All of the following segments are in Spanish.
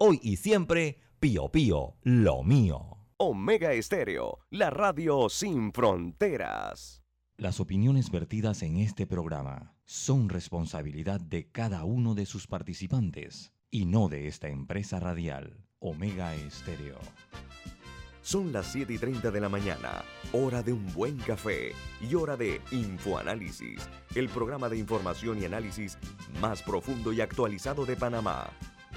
Hoy y siempre, Pío Pío, lo mío. Omega Estéreo, la radio sin fronteras. Las opiniones vertidas en este programa son responsabilidad de cada uno de sus participantes y no de esta empresa radial, Omega Estéreo. Son las 7 y 30 de la mañana, hora de un buen café y hora de Infoanálisis, el programa de información y análisis más profundo y actualizado de Panamá.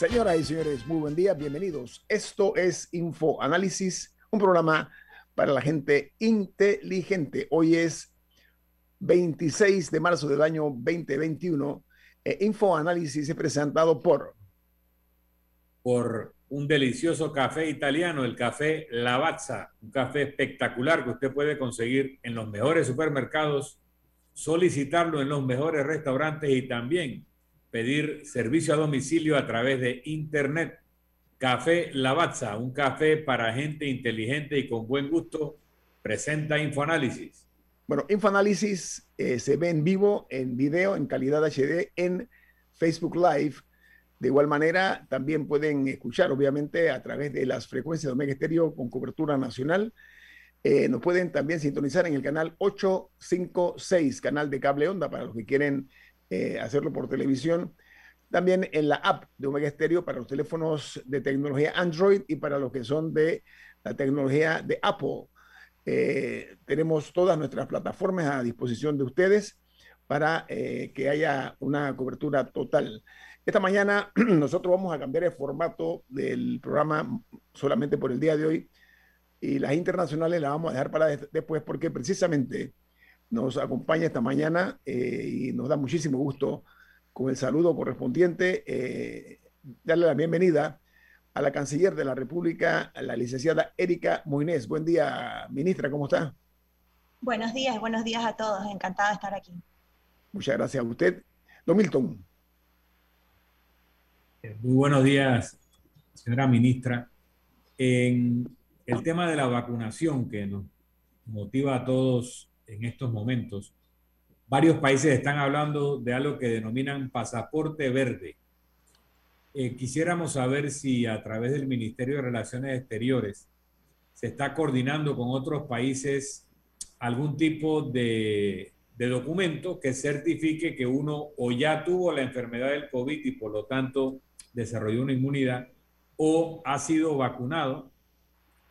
Señoras y señores, muy buen día, bienvenidos. Esto es Info Análisis, un programa para la gente inteligente. Hoy es 26 de marzo del año 2021. Eh, Info Análisis es presentado por por un delicioso café italiano, el café Lavazza, un café espectacular que usted puede conseguir en los mejores supermercados, solicitarlo en los mejores restaurantes y también pedir servicio a domicilio a través de Internet. Café Lavazza, un café para gente inteligente y con buen gusto, presenta Infoanálisis. Bueno, Infoanálisis eh, se ve en vivo, en video, en calidad HD, en Facebook Live. De igual manera, también pueden escuchar, obviamente, a través de las frecuencias de Omega Estéreo con cobertura nacional. Eh, nos pueden también sintonizar en el canal 856, canal de cable onda, para los que quieren eh, hacerlo por televisión. También en la app de Omega Stereo para los teléfonos de tecnología Android y para los que son de la tecnología de Apple. Eh, tenemos todas nuestras plataformas a disposición de ustedes para eh, que haya una cobertura total. Esta mañana nosotros vamos a cambiar el formato del programa solamente por el día de hoy y las internacionales las vamos a dejar para después porque precisamente nos acompaña esta mañana eh, y nos da muchísimo gusto con el saludo correspondiente eh, darle la bienvenida a la canciller de la República, a la licenciada Erika Moinés. Buen día, ministra, ¿cómo está? Buenos días, buenos días a todos, encantada de estar aquí. Muchas gracias a usted. Don Milton. Eh, muy buenos días, señora ministra. En el tema de la vacunación que nos motiva a todos en estos momentos, varios países están hablando de algo que denominan pasaporte verde. Eh, quisiéramos saber si a través del Ministerio de Relaciones Exteriores se está coordinando con otros países algún tipo de, de documento que certifique que uno o ya tuvo la enfermedad del COVID y por lo tanto desarrolló una inmunidad o ha sido vacunado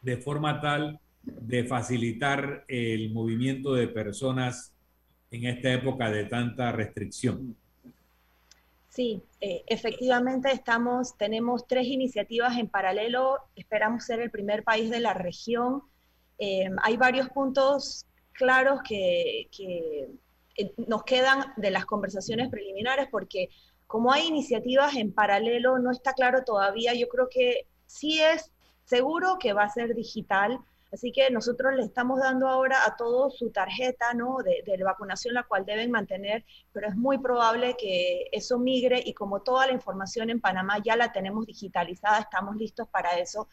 de forma tal de facilitar el movimiento de personas en esta época de tanta restricción. Sí, eh, efectivamente estamos, tenemos tres iniciativas en paralelo. Esperamos ser el primer país de la región. Eh, hay varios puntos claros que, que eh, nos quedan de las conversaciones preliminares porque como hay iniciativas en paralelo, no está claro todavía. Yo creo que sí es seguro que va a ser digital, Así que nosotros le estamos dando ahora a todos su tarjeta ¿no? de, vacunación, la cual deben mantener, pero es muy probable que eso migre y como toda la información en Panamá ya la tenemos digitalizada, estamos listos para eso.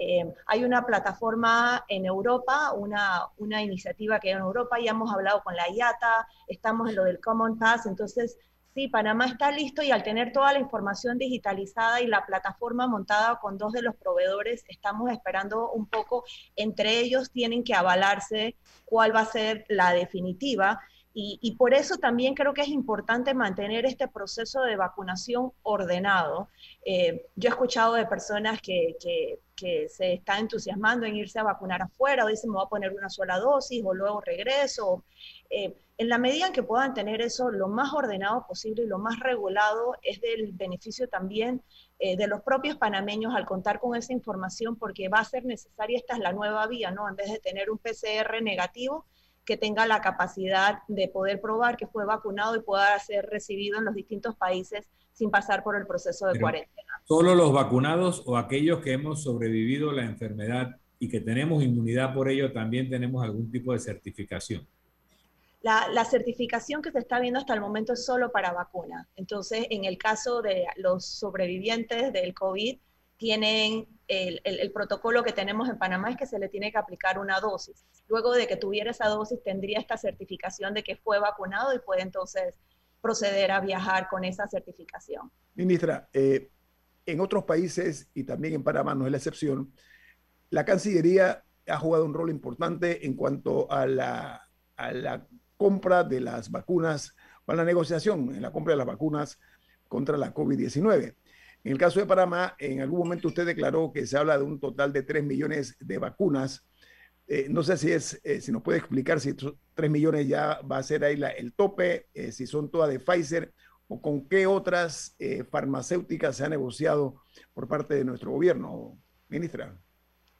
Eh, hay una plataforma en Europa, una, una iniciativa que hay en Europa, ya hemos hablado con la IATA, estamos en lo del Common Pass, entonces Sí, Panamá está listo y al tener toda la información digitalizada y la plataforma montada con dos de los proveedores, estamos esperando un poco, entre ellos tienen que avalarse cuál va a ser la definitiva. Y, por eso también creo que es importante mantener este proceso de vacunación ordenado. Eh, yo he escuchado de personas que, se están entusiasmando en irse a vacunar afuera o dicen me voy a poner una sola dosis o luego regreso. Eh, en la medida en que puedan tener eso lo más ordenado posible y lo más regulado, es del beneficio también eh, de los propios panameños al contar con esa información, porque va a ser necesaria, esta es la nueva vía, ¿no? En vez de tener un PCR negativo, que tenga la capacidad de poder probar que fue vacunado y pueda ser recibido en los distintos países sin pasar por el proceso de cuarentena. ¿Solo los vacunados o aquellos que hemos sobrevivido la enfermedad y que tenemos inmunidad por ello, también tenemos algún tipo de certificación. La, certificación que se está viendo hasta el momento es solo para vacuna. Entonces, en el caso de los sobrevivientes del COVID, tienen el, protocolo que tenemos en Panamá es que se le tiene que aplicar una dosis. Luego de que tuviera esa dosis, tendría esta certificación de que fue vacunado y puede entonces proceder a viajar con esa certificación. Ministra, eh, en otros países y también en Panamá no es la excepción, la Cancillería ha jugado un rol importante en cuanto a la, a la compra de las vacunas, o la negociación en la compra de las vacunas contra la COVID-19. En el caso de Panamá, en algún momento usted declaró que se habla de un total de 3 millones de vacunas. Eh, no sé si es, eh, si nos puede explicar si estos 3 millones ya va a ser ahí el tope, eh, si son todas de Pfizer o con qué otras farmacéuticas se ha negociado por parte de nuestro gobierno, ministra.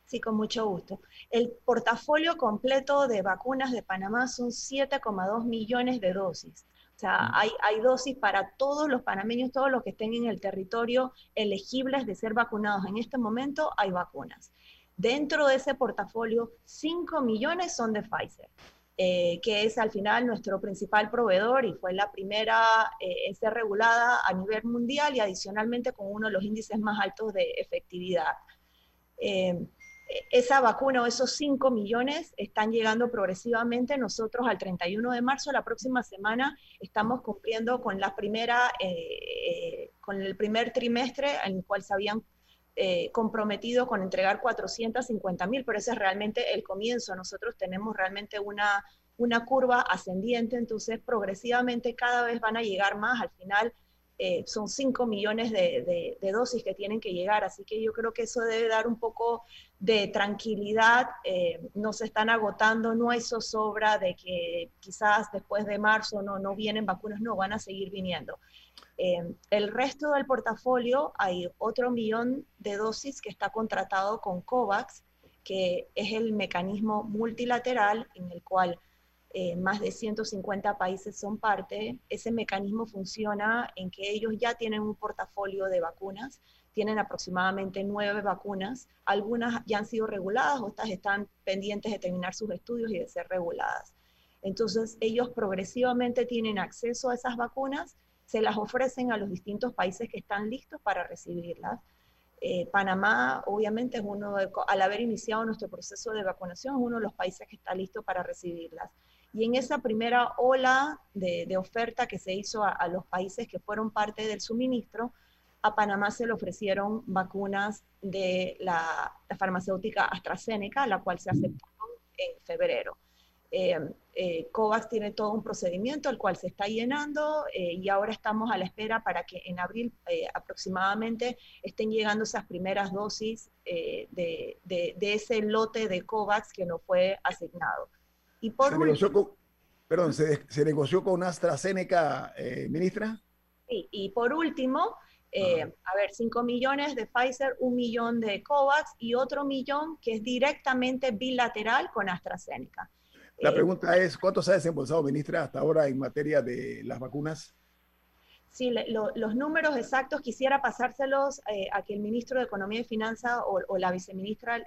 Sí, con mucho gusto. El portafolio completo de vacunas de Panamá son 7,2 millones de dosis. O sea, hay, hay dosis para todos los panameños, todos los que estén en el territorio elegibles de ser vacunados. En este momento hay vacunas. Dentro de ese portafolio, 5 millones son de Pfizer, eh, que es al final nuestro principal proveedor y fue la primera eh, en ser regulada a nivel mundial y adicionalmente con uno de los índices más altos de efectividad. Eh, esa vacuna o esos 5 millones están llegando progresivamente. Nosotros al 31 de marzo, la próxima semana, estamos cumpliendo con la primera, eh, con el primer trimestre en el cual se habían eh, comprometido con entregar 450 mil, pero ese es realmente el comienzo. Nosotros tenemos realmente una, una curva ascendiente, entonces progresivamente cada vez van a llegar más. Al final eh, son 5 millones de, dosis que tienen que llegar, así que yo creo que eso debe dar un poco de tranquilidad, eh, no se están agotando, no hay zozobra de que quizás después de marzo no, no vienen vacunas, no, van a seguir viniendo. Eh, el resto del portafolio hay otro millón de dosis que está contratado con COVAX, que es el mecanismo multilateral en el cual eh, más de 150 países son parte, ese mecanismo funciona en que ellos ya tienen un portafolio de vacunas, tienen aproximadamente nueve vacunas, algunas ya han sido reguladas, otras están pendientes de terminar sus estudios y de ser reguladas. Entonces, ellos progresivamente tienen acceso a esas vacunas, se las ofrecen a los distintos países que están listos para recibirlas. Eh, Panamá, obviamente, es uno al haber iniciado nuestro proceso de vacunación, es uno de los países que está listo para recibirlas. Y en esa primera ola de, oferta que se hizo a, los países que fueron parte del suministro, a Panamá se le ofrecieron vacunas de la, farmacéutica AstraZeneca, la cual se aceptó en febrero. Eh, eh, COVAX tiene todo un procedimiento, el cual se está llenando eh, y ahora estamos a la espera para que en abril aproximadamente estén llegando esas primeras dosis de, ese lote de COVAX que nos fue asignado. Y por se negoció con, perdón, se, negoció con AstraZeneca, eh, ministra. Sí, y por último, eh, a ver, 5 millones de Pfizer, un millón de COVAX y otro millón que es directamente bilateral con AstraZeneca. La eh, pregunta es, ¿cuánto se ha desembolsado, ministra, hasta ahora en materia de las vacunas? Sí, los números exactos quisiera pasárselos a que el ministro de Economía y Finanzas o, o la viceministra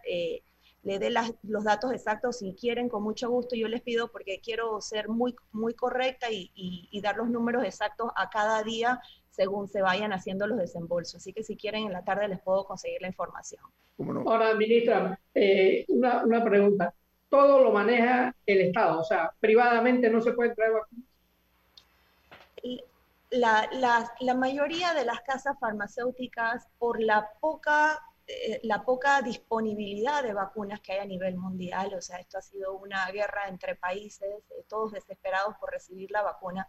le dé los datos exactos si quieren, con mucho gusto. Yo les pido porque quiero ser muy, muy correcta y, dar los números exactos a cada día según se vayan haciendo los desembolsos. Así que si quieren, en la tarde les puedo conseguir la información. Ahora, ministra, eh, una, una, pregunta. Todo lo maneja el Estado, o sea, privadamente no se puede traer vacunas. La, la, la mayoría de las casas farmacéuticas, por la poca la poca disponibilidad de vacunas que hay a nivel mundial, o sea, esto ha sido una guerra entre países, eh, todos desesperados por recibir la vacuna.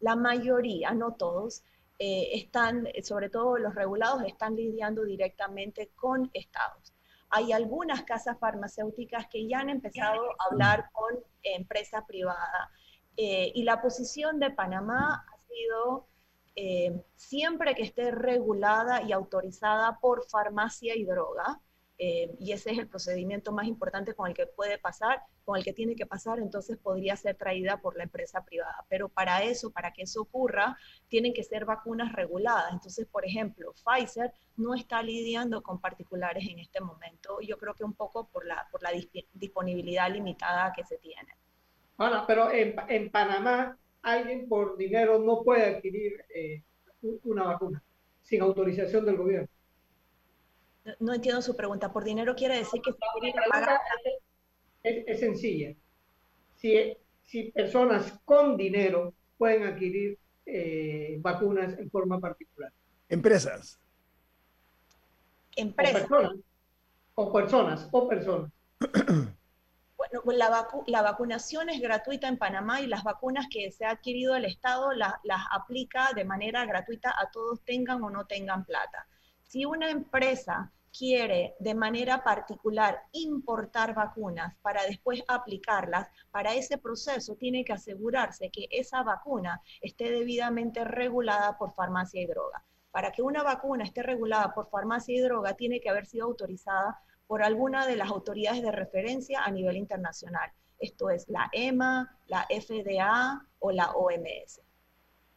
La mayoría, no todos, eh, están, sobre todo los regulados, están lidiando directamente con estados. Hay algunas casas farmacéuticas que ya han empezado a hablar con empresa privada y la posición de Panamá ha sido eh, siempre que esté regulada y autorizada por farmacia y droga, eh, y ese es el procedimiento más importante con el que puede pasar, con el que tiene que pasar, entonces podría ser traída por la empresa privada. Pero para eso, para que eso ocurra, tienen que ser vacunas reguladas. Entonces, por ejemplo, Pfizer no está lidiando con particulares en este momento, yo creo que un poco por la, por la disponibilidad limitada que se tiene. Ahora, pero en, en Panamá alguien por dinero no puede adquirir eh, una vacuna sin autorización del gobierno. No, entiendo su pregunta. Por dinero quiere decir que es, es, sencilla. Si, si personas con dinero pueden adquirir eh, vacunas en forma particular. Empresas. Empresas. O personas. O personas. O personas. Pues la, vacunación es gratuita en Panamá y las vacunas que se ha adquirido el Estado las aplica de manera gratuita a todos tengan o no tengan plata. Si una empresa quiere de manera particular importar vacunas para después aplicarlas, para ese proceso tiene que asegurarse que esa vacuna esté debidamente regulada por farmacia y droga. Para que una vacuna esté regulada por farmacia y droga, tiene que haber sido autorizada por alguna de las autoridades de referencia a nivel internacional. Esto es la EMA, la FDA o la OMS.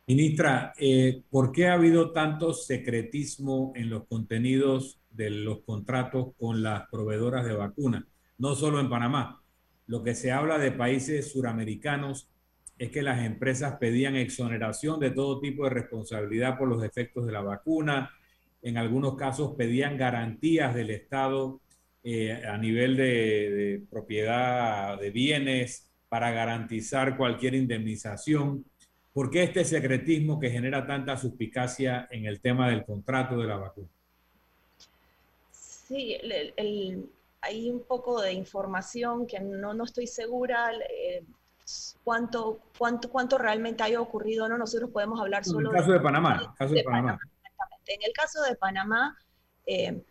Ministra, eh, ¿por qué ha habido tanto secretismo en los contenidos de los contratos con las proveedoras de vacunas? No solo en Panamá. Lo que se habla de países suramericanos es que las empresas pedían exoneración de todo tipo de responsabilidad por los efectos de la vacuna. En algunos casos pedían garantías del Estado eh, a nivel de, propiedad de bienes para garantizar cualquier indemnización. ¿Por qué este secretismo que genera tanta suspicacia en el tema del contrato de la vacuna? Sí, hay un poco de información que no, no estoy segura eh, cuánto, cuánto, cuánto realmente haya ocurrido. No, nosotros podemos hablar solo. En el caso de, Panamá. caso de, Panamá. En el caso de Panamá, eh,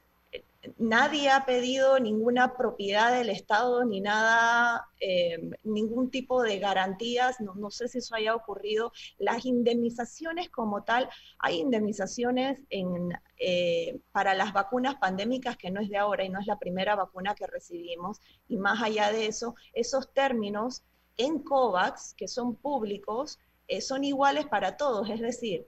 nadie ha pedido ninguna propiedad del Estado ni nada, eh, ningún tipo de garantías, no, sé si eso haya ocurrido. Las indemnizaciones como tal, hay indemnizaciones eh, para las vacunas pandémicas que no es de ahora y no es la primera vacuna que recibimos. Y más allá de eso, esos términos en COVAX, que son públicos, eh, son iguales para todos, es decir,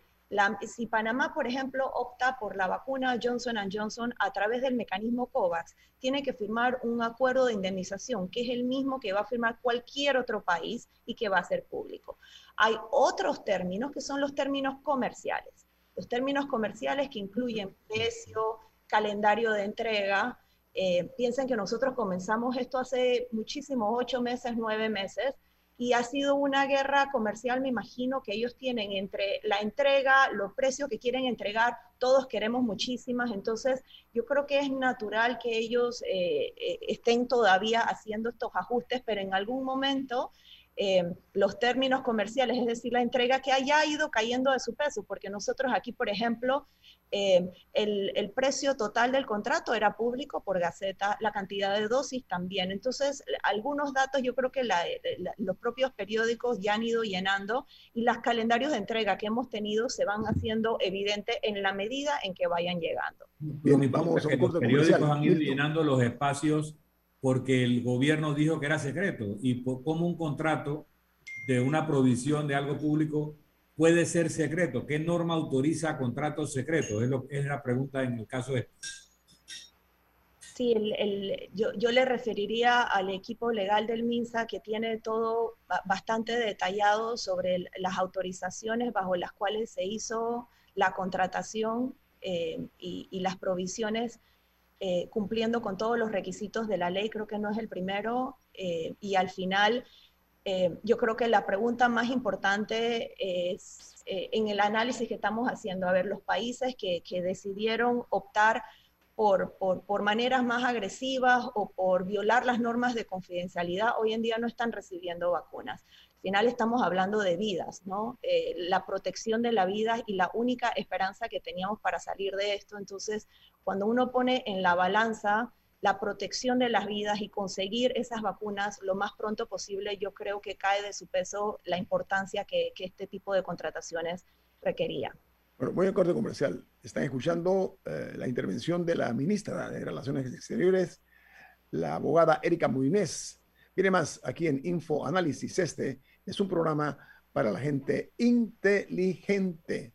si Panamá, por ejemplo, opta por la vacuna Johnson Johnson a través del mecanismo COVAX, tiene que firmar un acuerdo de indemnización, que es el mismo que va a firmar cualquier otro país y que va a ser público. Hay otros términos que son los términos comerciales. Los términos comerciales que incluyen precio, calendario de entrega. Eh, piensen que nosotros comenzamos esto hace muchísimo, ocho meses, nueve meses, y ha sido una guerra comercial, me imagino, que ellos tienen entre la entrega, los precios que quieren entregar, todos queremos muchísimas, entonces yo creo que es natural que ellos eh, eh, estén todavía haciendo estos ajustes, pero en algún momento eh, los términos comerciales, es decir, la entrega que haya ido cayendo de su peso, porque nosotros aquí, por ejemplo, eh, el, precio total del contrato era público por Gaceta, la cantidad de dosis también. Entonces, algunos datos yo creo que los propios periódicos ya han ido llenando y los calendarios de entrega que hemos tenido se van haciendo evidentes en la medida en que vayan llegando. vamos a los periódicos han ido llenando los espacios porque el gobierno dijo que era secreto. Y como un contrato de una provisión de algo público puede ser secreto. ¿Qué norma autoriza contratos secretos? Es, la pregunta en el caso de... Sí, el, yo, le referiría al equipo legal del MINSA que tiene todo bastante detallado sobre las autorizaciones bajo las cuales se hizo la contratación eh, y, y, las provisiones eh, cumpliendo con todos los requisitos de la ley, creo que no es el primero, eh, y al final eh, yo creo que la pregunta más importante es en el análisis que estamos haciendo, a ver, los países que, que decidieron optar por, por, por, maneras más agresivas o por violar las normas de confidencialidad, hoy en día no están recibiendo vacunas. Al final estamos hablando de vidas, ¿no? la protección de la vida y la única esperanza que teníamos para salir de esto. Entonces, cuando uno pone en la balanza la protección de las vidas y conseguir esas vacunas lo más pronto posible, yo creo que cae de su peso la importancia que, este tipo de contrataciones requería. Bueno, voy a corte comercial. Están escuchando eh, la intervención de la ministra de Relaciones Exteriores, la abogada Erika Muinés. Viene más aquí en Info Análisis. Este es un programa para la gente inteligente.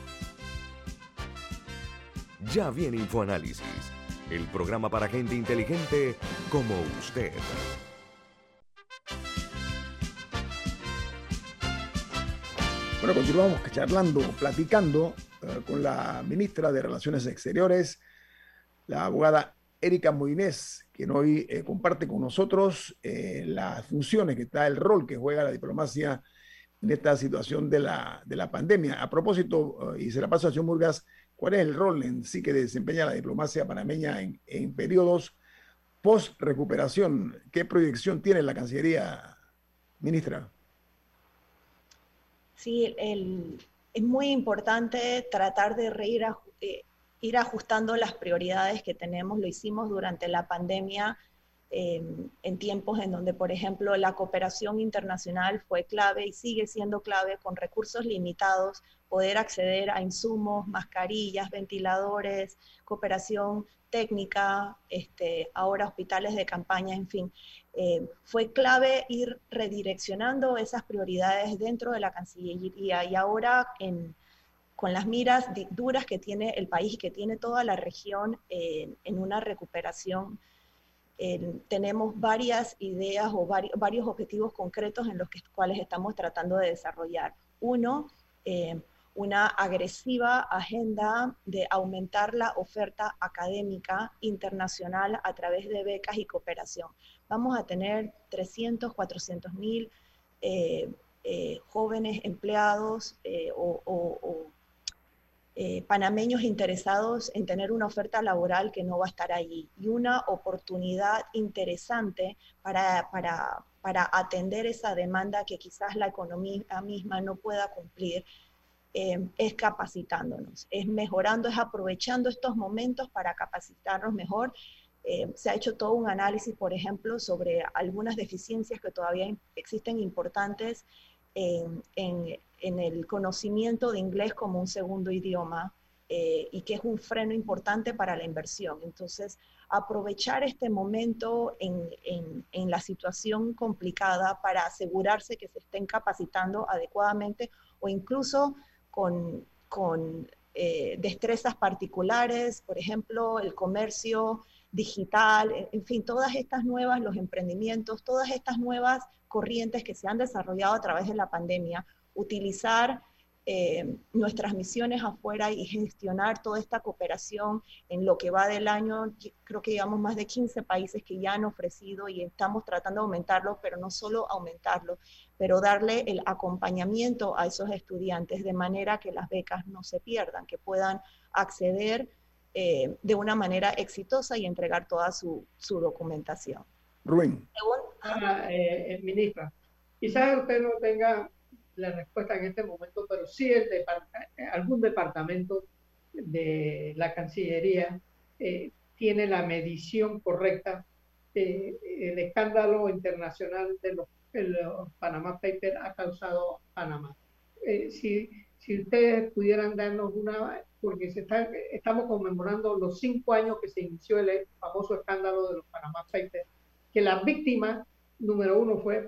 Ya viene InfoAnálisis, el programa para gente inteligente como usted. Bueno, continuamos charlando, platicando eh, con la ministra de Relaciones Exteriores, la abogada Erika Moinés, quien hoy eh, comparte con nosotros eh, las funciones que está, el rol que juega la diplomacia en esta situación de la, de la pandemia. A propósito, y se la paso a Señor Murgas, ¿cuál es el rol en sí que desempeña la diplomacia panameña en, en periodos post-recuperación? ¿Qué proyección tiene la Cancillería, ministra? Sí, el, es muy importante tratar de reír, eh, ir ajustando las prioridades que tenemos. Lo hicimos durante la pandemia eh, en tiempos en donde, por ejemplo, la cooperación internacional fue clave y sigue siendo clave con recursos limitados, poder acceder a insumos, mascarillas, ventiladores, cooperación técnica, este, ahora hospitales de campaña, en fin. Eh, fue clave ir redireccionando esas prioridades dentro de la Cancillería y ahora en, con las miras duras que tiene el país y que tiene toda la región en una recuperación. Tenemos varias ideas o varios objetivos concretos en los que, cuales estamos tratando de desarrollar. Uno, eh, una agresiva agenda de aumentar la oferta académica internacional a través de becas y cooperación. Vamos a tener 300, 400 mil eh, eh, jóvenes empleados eh, o, panameños interesados en tener una oferta laboral que no va a estar allí y una oportunidad interesante para, para, para atender esa demanda que quizás la economía misma no pueda cumplir eh, es capacitándonos, es mejorando, es aprovechando estos momentos para capacitarnos mejor. Eh, se ha hecho todo un análisis, por ejemplo, sobre algunas deficiencias que todavía existen importantes en, el conocimiento de inglés como un segundo idioma eh, y que es un freno importante para la inversión. Entonces, aprovechar este momento en, en, la situación complicada para asegurarse que se estén capacitando adecuadamente o incluso con, con eh, destrezas particulares, por ejemplo, el comercio digital, en fin, todas estas nuevas, los emprendimientos, todas estas nuevas corrientes que se han desarrollado a través de la pandemia, utilizar eh, nuestras misiones afuera y gestionar toda esta cooperación en lo que va del año. Creo que llevamos más de 15 países que ya han ofrecido y estamos tratando de aumentarlo, pero no solo aumentarlo, pero darle el acompañamiento a esos estudiantes de manera que las becas no se pierdan, que puedan acceder eh, de una manera exitosa y entregar toda su, su documentación. Rubén. Ah, eh, ministra, Quizás usted no tenga la respuesta en este momento, pero sí el de, algún departamento de la Cancillería eh, tiene la medición correcta. Eh, el escándalo internacional de los, Panama Papers ha causado Panamá. Eh, si, si ustedes pudieran darnos una, porque se está, estamos conmemorando los cinco años que se inició el famoso escándalo de los Panama Papers, que la víctima número uno fue,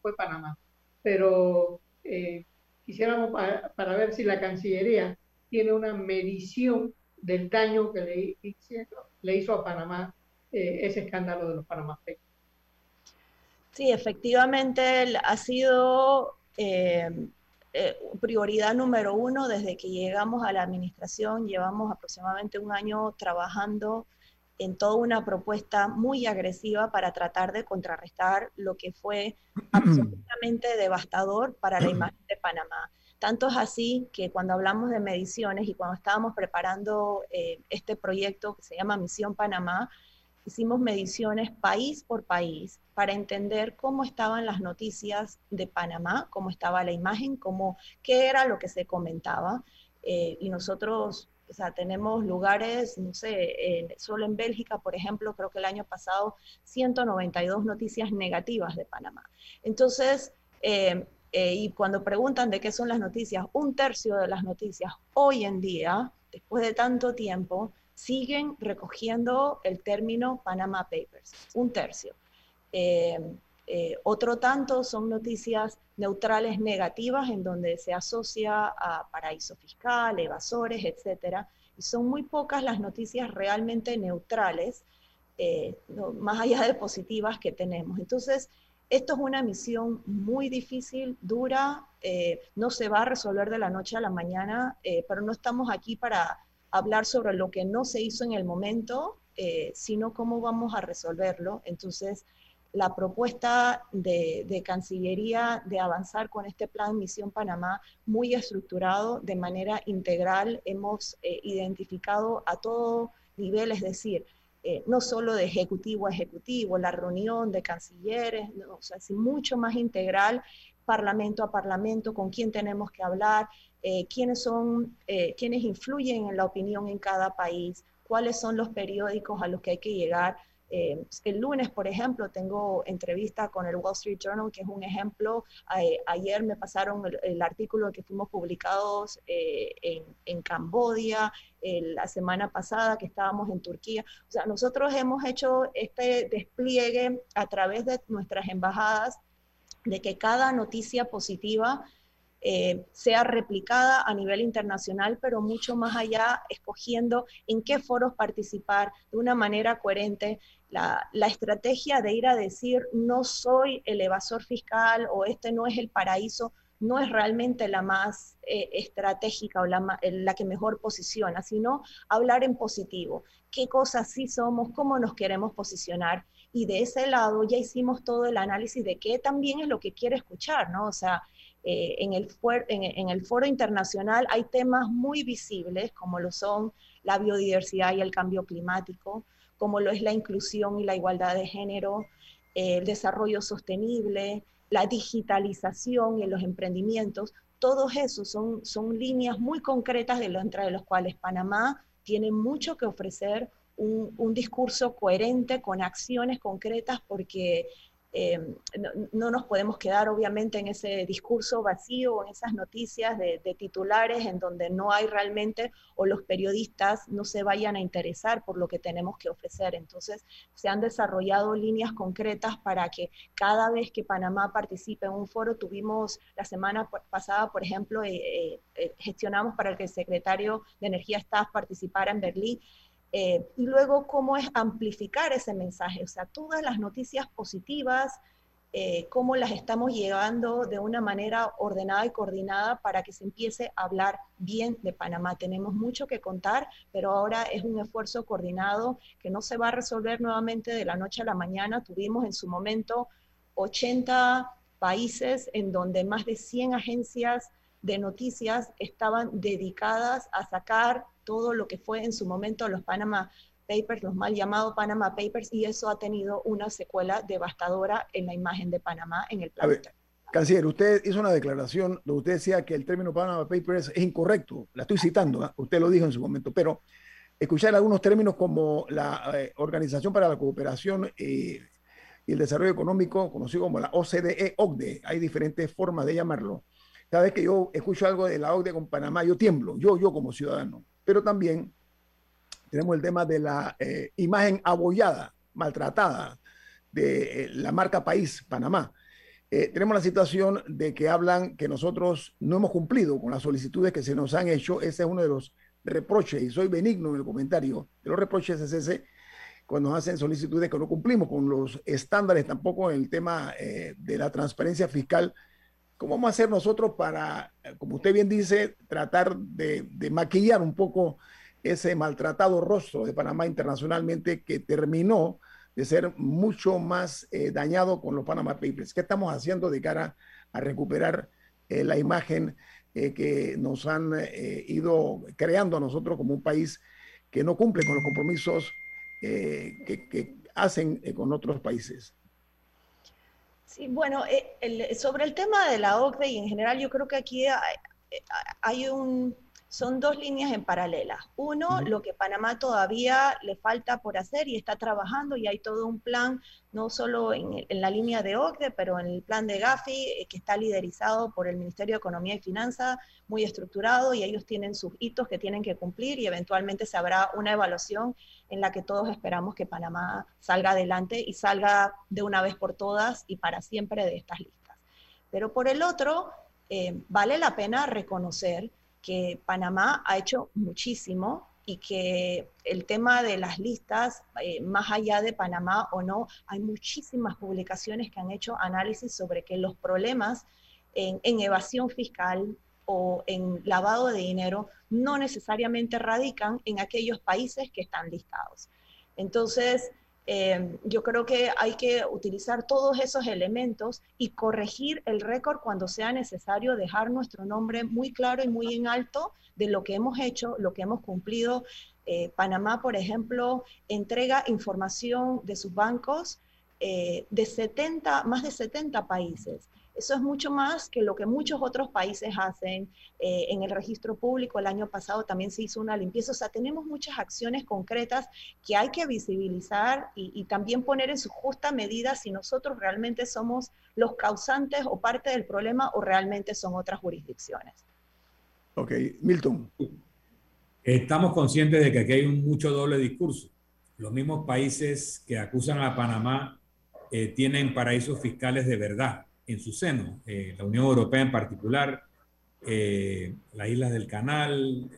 fue Panamá. Pero eh, quisiéramos para, ver si la Cancillería tiene una medición del daño que le, le hizo a Panamá eh, ese escándalo de los Panamá Papers. Sí, efectivamente ha sido eh, prioridad número uno desde que llegamos a la administración. Llevamos aproximadamente un año trabajando en toda una propuesta muy agresiva para tratar de contrarrestar lo que fue absolutamente devastador para la imagen de Panamá. Tanto es así que cuando hablamos de mediciones y cuando estábamos preparando eh, este proyecto que se llama Misión Panamá, hicimos mediciones país por país para entender cómo estaban las noticias de Panamá, cómo estaba la imagen, cómo, qué era lo que se comentaba. Eh, y nosotros o sea, tenemos lugares, no sé, solo en Bélgica, por ejemplo, creo que el año pasado 192 noticias negativas de Panamá. Entonces, eh, eh, y cuando preguntan de qué son las noticias, un tercio de las noticias hoy en día, después de tanto tiempo, siguen recogiendo el término Panama Papers, un tercio. Eh, eh, otro tanto son noticias neutrales negativas en donde se asocia a paraíso fiscal, evasores, etcétera, y son muy pocas las noticias realmente neutrales, eh, más allá de positivas que tenemos. Entonces, esto es una misión muy difícil, dura, no se va a resolver de la noche a la mañana, pero no estamos aquí para hablar sobre lo que no se hizo en el momento, sino cómo vamos a resolverlo. Entonces, la propuesta de, Cancillería de avanzar con este plan Misión Panamá muy estructurado, de manera integral. Hemos eh, identificado a todo nivel, es decir, eh, no solo de ejecutivo a ejecutivo, la reunión de cancilleres, o sea, mucho más integral, parlamento a parlamento, con quién tenemos que hablar, eh, quiénes son, quiénes influyen en la opinión en cada país, cuáles son los periódicos a los que hay que llegar eh, el lunes, por ejemplo, tengo entrevista con el Wall Street Journal, que es un ejemplo. ayer me pasaron el, artículo que fuimos publicados eh, en, en, Cambodia, la semana pasada que estábamos en Turquía. O sea, nosotros hemos hecho este despliegue a través de nuestras embajadas de que cada noticia positiva eh, sea replicada a nivel internacional, pero mucho más allá, escogiendo en qué foros participar de una manera coherente. La, estrategia de ir a decir no soy el evasor fiscal o este no es el paraíso, no es realmente la más eh, estratégica o la, la, que mejor posiciona, sino hablar en positivo. ¿Qué cosas sí somos? ¿Cómo nos queremos posicionar? Y de ese lado ya hicimos todo el análisis de qué también es lo que quiere escuchar, ¿no? O sea, eh, en, el en, el foro internacional hay temas muy visibles, como lo son la biodiversidad y el cambio climático, como lo es la inclusión y la igualdad de género, el desarrollo sostenible, la digitalización y los emprendimientos. Todos esos son, son líneas muy concretas de lo, entre los cuales Panamá tiene mucho que ofrecer, un, un discurso coherente con acciones concretas, porque eh, no, nos podemos quedar obviamente en ese discurso vacío, en esas noticias de, titulares en donde no hay realmente o los periodistas no se vayan a interesar por lo que tenemos que ofrecer. Entonces, se han desarrollado líneas concretas para que cada vez que Panamá participe en un foro, tuvimos la semana pasada, por ejemplo, eh, eh, gestionamos para que el secretario de Energía Staff participara en Berlín eh, y luego, cómo es amplificar ese mensaje, o sea, todas las noticias positivas, eh, cómo las estamos llevando de una manera ordenada y coordinada para que se empiece a hablar bien de Panamá. Tenemos mucho que contar, pero ahora es un esfuerzo coordinado que no se va a resolver nuevamente de la noche a la mañana. Tuvimos en su momento 80 países en donde más de 100 agencias de noticias estaban dedicadas a sacar todo lo que fue en su momento los Panama Papers, los mal llamados Panama Papers, y eso ha tenido una secuela devastadora en la imagen de Panamá en el planeta. Canciller, usted hizo una declaración donde usted decía que el término Panama Papers es incorrecto. La estoy citando, ¿ah? usted lo dijo en su momento, pero escuchar algunos términos como la eh, Organización para la Cooperación y el Desarrollo Económico, conocido como la OCDE, OCDE, hay diferentes formas de llamarlo. Cada vez que yo escucho algo de la OCDE con Panamá, yo tiemblo, yo, yo como ciudadano. Pero también tenemos el tema de la eh, imagen abollada, maltratada de eh, la marca país, Panamá. Eh, tenemos la situación de que hablan que nosotros no hemos cumplido con las solicitudes que se nos han hecho. Ese es uno de los reproches, y soy benigno en el comentario, de los reproches es ese, cuando nos hacen solicitudes que no cumplimos con los estándares, tampoco en el tema de la transparencia fiscal. ¿Cómo vamos a hacer nosotros para, como usted bien dice, tratar de, maquillar un poco ese maltratado rostro de Panamá internacionalmente que terminó de ser mucho más eh, dañado con los Panama Papers. ¿Qué estamos haciendo de cara a recuperar eh, la imagen eh, que nos han ido creando a nosotros como un país que no cumple con los compromisos que, hacen con otros países? Sí, bueno, sobre el tema de la OCDE y en general yo creo que aquí hay un son dos líneas en paralela. Uno, lo que Panamá todavía le falta por hacer y está trabajando y hay todo un plan, no solo en, la línea de OCDE, pero en el plan de Gafi, eh, que está liderizado por el Ministerio de Economía y Finanzas, muy estructurado y ellos tienen sus hitos que tienen que cumplir y eventualmente se habrá una evaluación en la que todos esperamos que Panamá salga adelante y salga de una vez por todas y para siempre de estas listas. Pero por el otro, eh, vale la pena reconocer que Panamá ha hecho muchísimo y que el tema de las listas, eh, más allá de Panamá o no, hay muchísimas publicaciones que han hecho análisis sobre que los problemas en, en evasión fiscal o en lavado de dinero no necesariamente radican en aquellos países que están listados. Entonces, Em, yo creo que hay que utilizar todos esos elementos y corregir el récord cuando sea necesario, dejar nuestro nombre muy claro y muy en alto de lo que hemos hecho, lo que hemos cumplido. Eh, Panamá, por ejemplo, entrega información de sus bancos eh, de 70, más de 70 países. Eso es mucho más que lo que muchos otros países hacen eh, en el registro público. El año pasado también se hizo una limpieza. O sea, tenemos muchas acciones concretas que hay que visibilizar y, también poner en su justa medida si nosotros realmente somos los causantes o parte del problema o realmente son otras jurisdicciones. Ok, Milton. Estamos conscientes de que aquí hay un mucho doble discurso. Los mismos países que acusan a Panamá eh, tienen paraísos fiscales de verdad en su seno. Eh, la Unión Europea en particular, eh, las islas del Canal,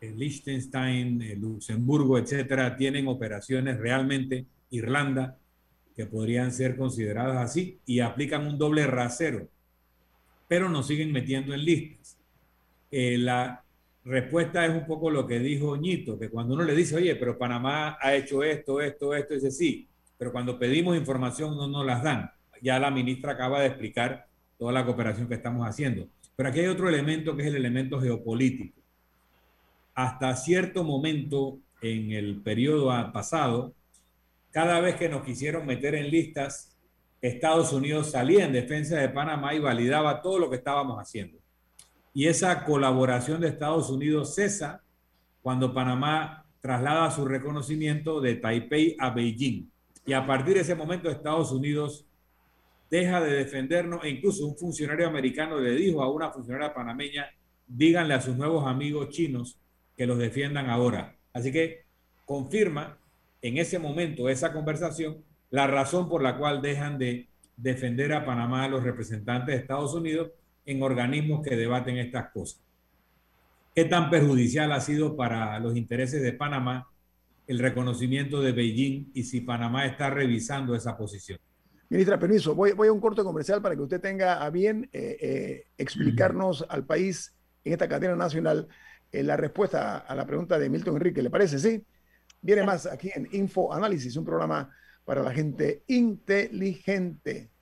eh, Liechtenstein, Luxemburgo, etcétera, tienen operaciones realmente, Irlanda, que podrían ser consideradas así y aplican un doble rasero, pero nos siguen metiendo en listas. la respuesta es un poco lo que dijo Ñito, que cuando uno le dice, oye, pero Panamá ha hecho esto, esto, esto, dice sí, pero cuando pedimos información no nos las dan ya la ministra acaba de explicar toda la cooperación que estamos haciendo. Pero aquí hay otro elemento que es el elemento geopolítico. Hasta cierto momento en el periodo pasado, cada vez que nos quisieron meter en listas, Estados Unidos salía en defensa de Panamá y validaba todo lo que estábamos haciendo. Y esa colaboración de Estados Unidos cesa cuando Panamá traslada su reconocimiento de Taipei a Beijing. Y a partir de ese momento Estados Unidos deja de defendernos e incluso un funcionario americano le dijo a una funcionaria panameña, díganle a sus nuevos amigos chinos que los defiendan ahora. Así que confirma en ese momento, esa conversación, la razón por la cual dejan de defender a Panamá a los representantes de Estados Unidos en organismos que debaten estas cosas. ¿Qué tan perjudicial ha sido para los intereses de Panamá el reconocimiento de Beijing y si Panamá está revisando esa posición? Ministra, permiso, voy, a un corto comercial para que usted tenga a bien eh, eh, explicarnos al país en esta cadena nacional eh, la respuesta a la pregunta de Milton Enrique. ¿Le parece? Sí. Viene más aquí en Info Análisis, un programa para la gente inteligente.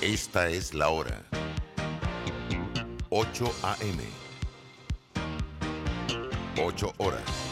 Esta es la hora. 8 a.m. 8 horas.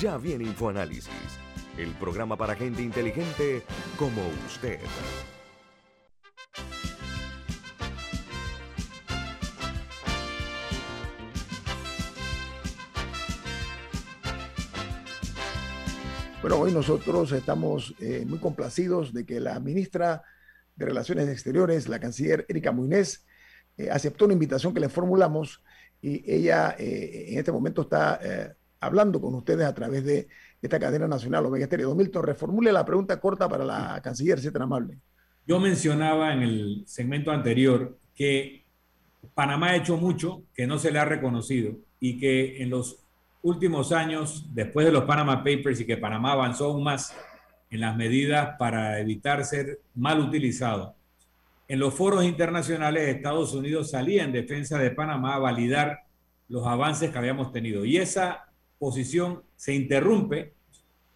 Ya viene InfoAnálisis, el programa para gente inteligente como usted. Bueno, hoy nosotros estamos eh, muy complacidos de que la ministra de Relaciones Exteriores, la canciller Erika Muñez, eh, aceptó una invitación que le formulamos y ella eh, en este momento está hablando con ustedes a través de esta cadena nacional Omega Estéreo. Don Milton, reformule la pregunta corta para la canciller, si es tan amable. Yo mencionaba en el segmento anterior que Panamá ha hecho mucho que no se le ha reconocido y que en los últimos años, después de los Panama Papers y que Panamá avanzó aún más en las medidas para evitar ser mal utilizado, en los foros internacionales Estados Unidos salía en defensa de Panamá a validar los avances que habíamos tenido. Y esa posición se interrumpe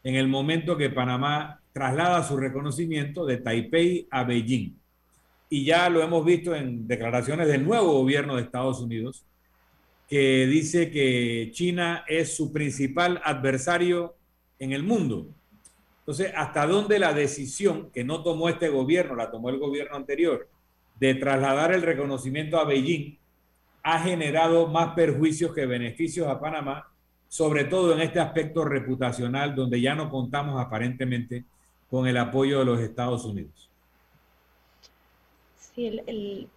en el momento que Panamá traslada su reconocimiento de Taipei a Beijing. Y ya lo hemos visto en declaraciones del nuevo gobierno de Estados Unidos, que dice que China es su principal adversario en el mundo. Entonces, ¿hasta dónde la decisión que no tomó este gobierno, la tomó el gobierno anterior, de trasladar el reconocimiento a Beijing, ha generado más perjuicios que beneficios a Panamá sobre todo en este aspecto reputacional donde ya no contamos aparentemente con el apoyo de los Estados Unidos. Sí,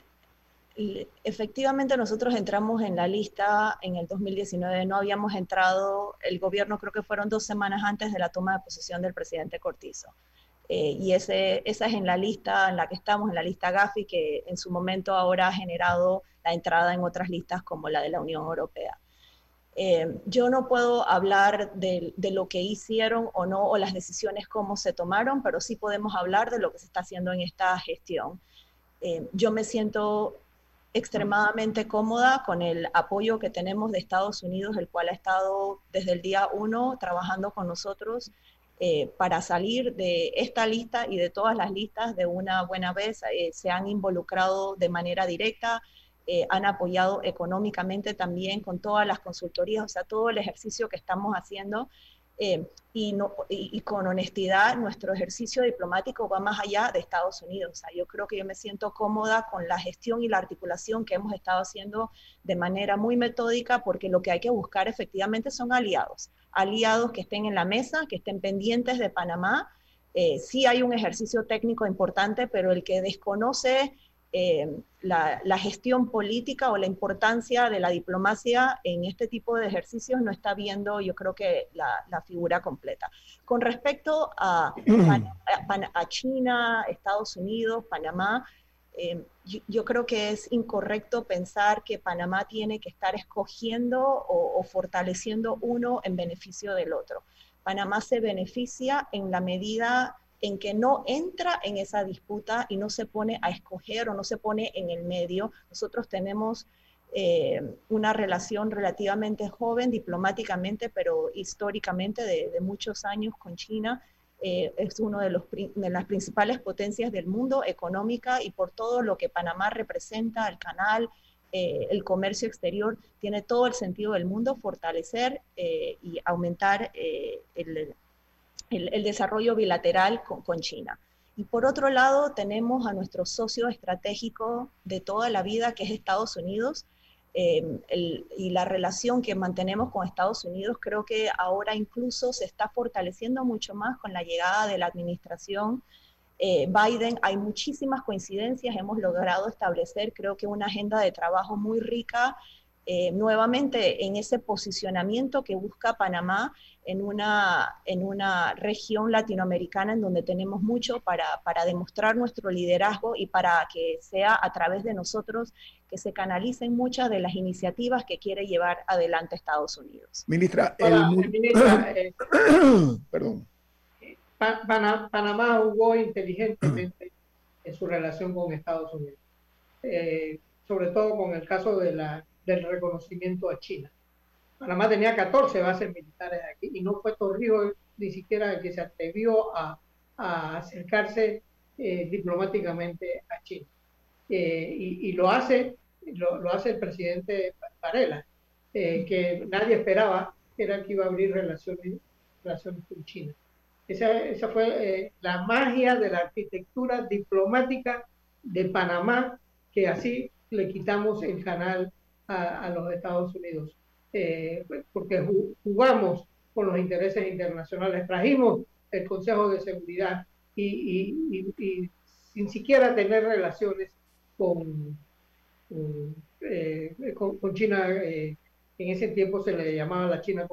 efectivamente nosotros entramos en la lista en el 2019, no habíamos entrado, el gobierno creo que fueron dos semanas antes de la toma de posesión del presidente Cortizo. Eh, y ese, esa es en la lista en la que estamos, en la lista Gafi, que en su momento ahora ha generado la entrada en otras listas como la de la Unión Europea. Eh, yo no puedo hablar de, lo que hicieron o no, o las decisiones cómo se tomaron, pero sí podemos hablar de lo que se está haciendo en esta gestión. Eh, yo me siento extremadamente cómoda con el apoyo que tenemos de Estados Unidos, el cual ha estado desde el día uno trabajando con nosotros eh, para salir de esta lista y de todas las listas de una buena vez. se han involucrado de manera directa, eh, han apoyado económicamente también con todas las consultorías, o sea, todo el ejercicio que estamos haciendo. Eh, y, no, y, con honestidad, nuestro ejercicio diplomático va más allá de Estados Unidos. O sea, yo creo que yo me siento cómoda con la gestión y la articulación que hemos estado haciendo de manera muy metódica, porque lo que hay que buscar efectivamente son aliados, aliados que estén en la mesa, que estén pendientes de Panamá. Eh, sí hay un ejercicio técnico importante, pero el que desconoce eh, la, gestión política o la importancia de la diplomacia en este tipo de ejercicios no está viendo, yo creo que la, figura completa. Con respecto a, a, China, Estados Unidos, Panamá, eh, yo, creo que es incorrecto pensar que Panamá tiene que estar escogiendo o fortaleciendo uno en beneficio del otro. Panamá se beneficia en la medida en que no entra en esa disputa y no se pone a escoger o no se pone en el medio. Nosotros tenemos eh, una relación relativamente joven diplomáticamente, pero históricamente de, muchos años con China. Eh, es una de, de las principales potencias del mundo económica y por todo lo que Panamá representa, el canal, eh, el comercio exterior, tiene todo el sentido del mundo fortalecer y aumentar el, el, desarrollo bilateral con, China. Y por otro lado, tenemos a nuestro socio estratégico de toda la vida, que es Estados Unidos, eh, y la relación que mantenemos con Estados Unidos, creo que ahora incluso se está fortaleciendo mucho más con la llegada de la administración eh, Biden. Hay muchísimas coincidencias, hemos logrado establecer, creo que una agenda de trabajo muy rica. Eh, nuevamente en ese posicionamiento que busca Panamá en una, en una región latinoamericana en donde tenemos mucho para, para demostrar nuestro liderazgo y para que sea a través de nosotros que se canalicen muchas de las iniciativas que quiere llevar adelante Estados Unidos. Ministra, eh, perdón. Panamá jugó inteligentemente en su relación con Estados Unidos, eh, sobre todo con el caso de la, del reconocimiento a China. Panamá tenía 14 bases militares aquí y no fue Torrijos ni siquiera el que se atrevió a, a acercarse eh, diplomáticamente a China. Eh, y, lo hace lo, hace el presidente Varela, eh, que nadie esperaba era que iba a abrir relaciones, relaciones con China. Esa, esa fue eh, la magia de la arquitectura diplomática de Panamá, que así le quitamos el canal a, los Estados Unidos, eh, porque jugamos con los intereses internacionales, trajimos el Consejo de Seguridad y, y sin siquiera tener relaciones con, eh, con, China, eh, en ese tiempo se le llamaba la China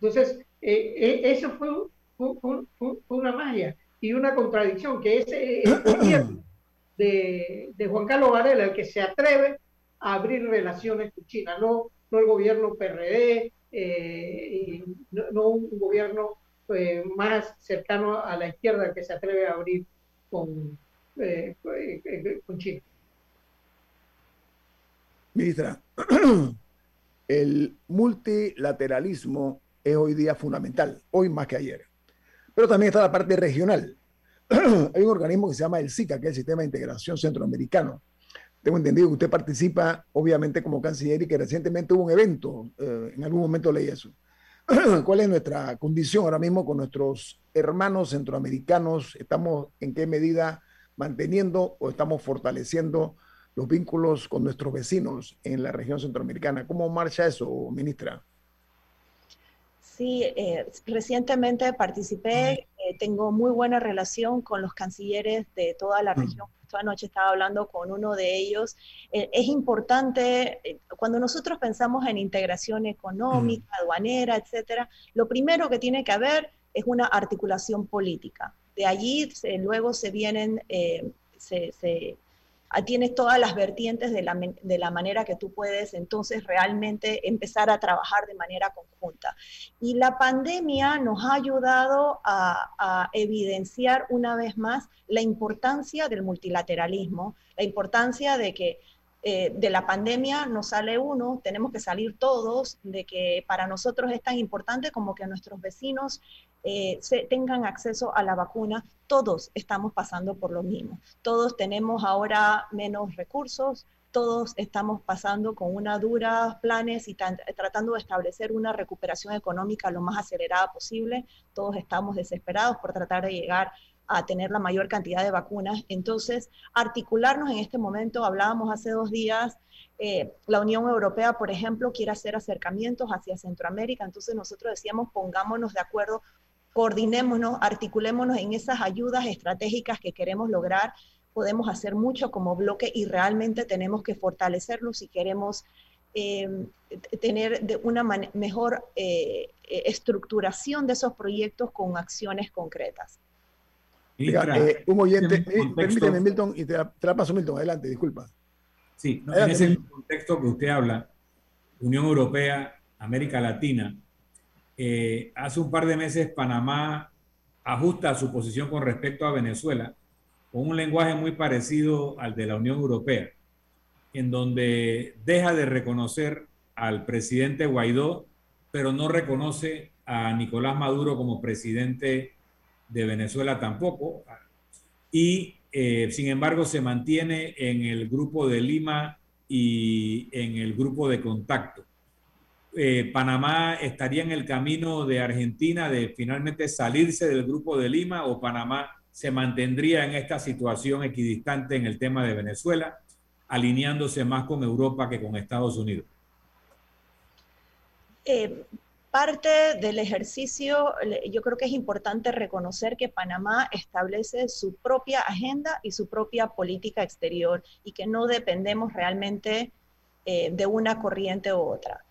Entonces, eh, eso fue, una magia y una contradicción, que ese gobierno de, de, Juan Carlos Varela el que se atreve abrir relaciones con China, no, no el gobierno PRD, y no, un gobierno más cercano a la izquierda que se atreve a abrir con, con China. Ministra, el multilateralismo es hoy día fundamental, hoy más que ayer. Pero también está la parte regional. Hay un organismo que se llama el SICA, que es el Sistema de Integración Centroamericano. Tengo entendido que usted participa, obviamente, como canciller y que recientemente hubo un evento, eh, en algún momento leí eso. ¿Cuál es nuestra condición ahora mismo con nuestros hermanos centroamericanos? ¿Estamos en qué medida manteniendo o estamos fortaleciendo los vínculos con nuestros vecinos en la región centroamericana. ¿Cómo marcha eso, ministra? Sí, eh, recientemente participé, eh, tengo muy buena relación con los cancilleres de toda la región. Esta noche estaba hablando con uno de ellos. Eh, es importante, cuando nosotros pensamos en integración económica, aduanera, etcétera, lo primero que tiene que haber es una articulación política. De allí luego se vienen, se, se tienes todas las vertientes de la, de la, manera que tú puedes entonces realmente empezar a trabajar de manera conjunta. Y la pandemia nos ha ayudado a evidenciar una vez más la importancia del multilateralismo, la importancia de que eh, de la pandemia no sale uno, tenemos que salir todos, de que para nosotros es tan importante como que nuestros vecinos eh, se, tengan acceso a la vacuna. Todos estamos pasando por lo mismo. Todos tenemos ahora menos recursos, todos estamos pasando con una dura planes y tratando de establecer una recuperación económica lo más acelerada posible. Todos estamos desesperados por tratar de llegar a tener la mayor cantidad de vacunas. Entonces, articularnos en este momento, hablábamos hace dos días, eh, la Unión Europea, por ejemplo, quiere hacer acercamientos hacia Centroamérica, entonces nosotros decíamos, pongámonos de acuerdo, coordinémonos, articulémonos en esas ayudas estratégicas que queremos lograr. Podemos hacer mucho como bloque y realmente tenemos que fortalecerlo si queremos eh, tener de una mejor eh, estructuración de esos proyectos con acciones concretas. Eh, un oyente, permíteme, Milton, y te la, paso, Milton, adelante, disculpa. Sí, en ese contexto que usted habla, Unión Europea, América Latina, eh, hace un par de meses Panamá ajusta su posición con respecto a Venezuela con un lenguaje muy parecido al de la Unión Europea, en donde deja de reconocer al presidente Guaidó, pero no reconoce a Nicolás Maduro como presidente de Venezuela tampoco. Y eh, sin embargo se mantiene en el grupo de Lima y en el grupo de contacto. Eh, Panamá estaría en el camino de Argentina de finalmente salirse del grupo de Lima o Panamá se mantendría en esta situación equidistante en el tema de Venezuela. alineándose más con Europa que con Estados Unidos? Eh, parte del ejercicio, yo creo que es importante reconocer que Panamá establece su propia agenda y su propia política exterior y que no dependemos realmente eh, de una corriente u otra.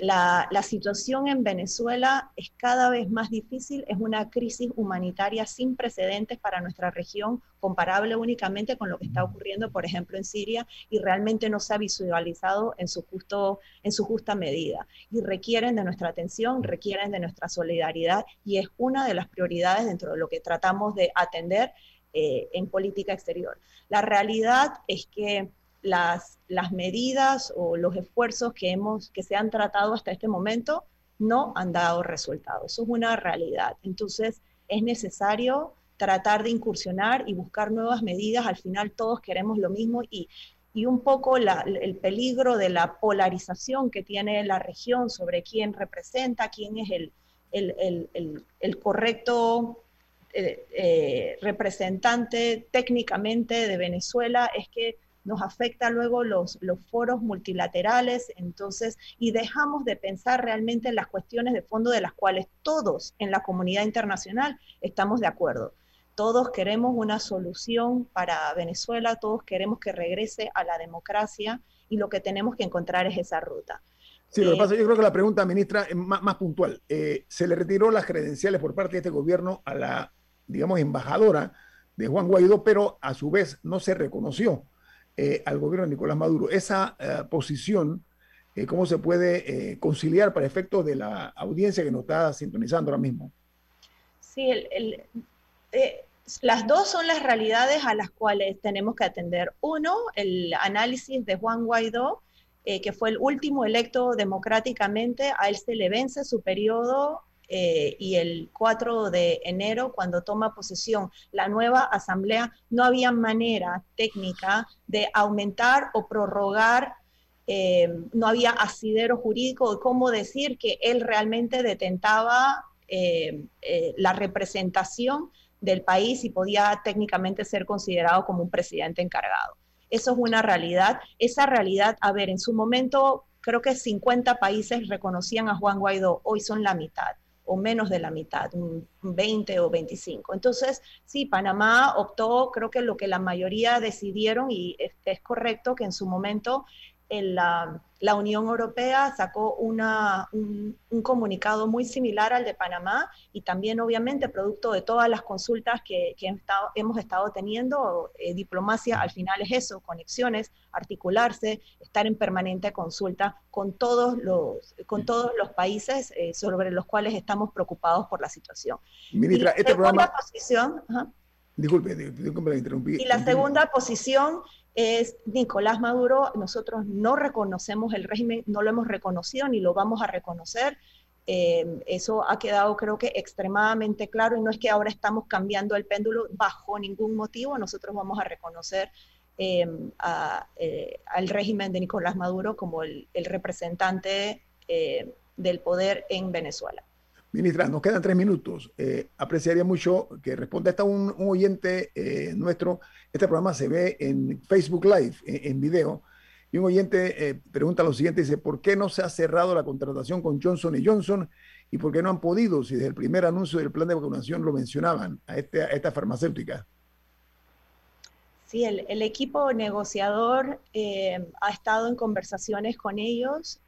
La, situación en Venezuela es cada vez más difícil, es una crisis humanitaria sin precedentes para nuestra región, comparable únicamente con lo que está ocurriendo, por ejemplo, en Siria, y realmente no se ha visualizado en su, justo, en su justa medida. Y requieren de nuestra atención, requieren de nuestra solidaridad, y es una de las prioridades dentro de lo que tratamos de atender eh, en política exterior. La realidad es que las, las medidas o los esfuerzos que, hemos, que se han tratado hasta este momento no han dado resultados. Eso es una realidad. Entonces, es necesario tratar de incursionar y buscar nuevas medidas. Al final todos queremos lo mismo y, y un poco el peligro de la polarización que tiene la región sobre quién representa, quién es el, el, el, el correcto eh, eh, representante técnicamente de Venezuela, es que nos afecta luego los, los foros multilaterales, entonces, y dejamos de pensar realmente en las cuestiones de fondo de las cuales todos en la comunidad internacional estamos de acuerdo. Todos queremos una solución para Venezuela, todos queremos que regrese a la democracia y lo que tenemos que encontrar es esa ruta. Sí, lo que pasa, yo creo que la pregunta, ministra, es más, más puntual. Eh, se le retiró las credenciales por parte de este gobierno a la, digamos, embajadora de Juan Guaidó, pero a su vez no se reconoció eh, al gobierno de Nicolás Maduro. Esa eh, posición, eh, ¿cómo se puede conciliar para efectos de la audiencia que nos está sintonizando ahora mismo? Sí, las dos son las realidades a las cuales tenemos que atender. Uno, el análisis de Juan Guaidó, que fue el último electo democráticamente, a él se le vence su periodo eh, y el 4 de enero, cuando toma posesión la nueva asamblea, no había manera técnica de aumentar o prorrogar, eh, no había asidero jurídico de cómo decir que él realmente detentaba eh, la representación del país y podía técnicamente ser considerado como un presidente encargado. Eso es una realidad. Esa realidad, a ver, en su momento creo que 50 países reconocían a Juan Guaidó, hoy son la mitad o menos de la mitad, un 20 o 25. Entonces, sí, Panamá optó, creo que lo que la mayoría decidieron, y es, es correcto que en su momento la, la, Unión Europea sacó una, un, comunicado muy similar al de Panamá y también obviamente producto de todas las consultas que, que hemos estado teniendo, eh, diplomacia al final es eso, conexiones, articularse, estar en permanente consulta con todos los, con todos los países eh, sobre los cuales estamos preocupados por la situación. Ministra, este programa... Posición, Disculpe, disculpe, la interrumpí. Y la segunda posición es Nicolás Maduro. Nosotros no reconocemos el régimen, no lo hemos reconocido ni lo vamos a reconocer. Eh, eso ha quedado creo que extremadamente claro y no es que ahora estamos cambiando el péndulo bajo ningún motivo. Nosotros vamos a reconocer em, eh, al régimen de Nicolás Maduro como el, representante eh, del poder en Venezuela. Ministra, nos quedan tres minutos. Eh, apreciaría mucho que responda. Está un, oyente eh, nuestro. Este programa se ve en Facebook Live, en, video. Y un oyente eh, pregunta lo siguiente: dice, ¿por qué no se ha cerrado la contratación con Johnson Johnson? ¿Y por qué no han podido, si desde el primer anuncio del plan de vacunación lo mencionaban, a, este, a esta farmacéutica? Sí, el equipo negociador ha estado en conversaciones con ellos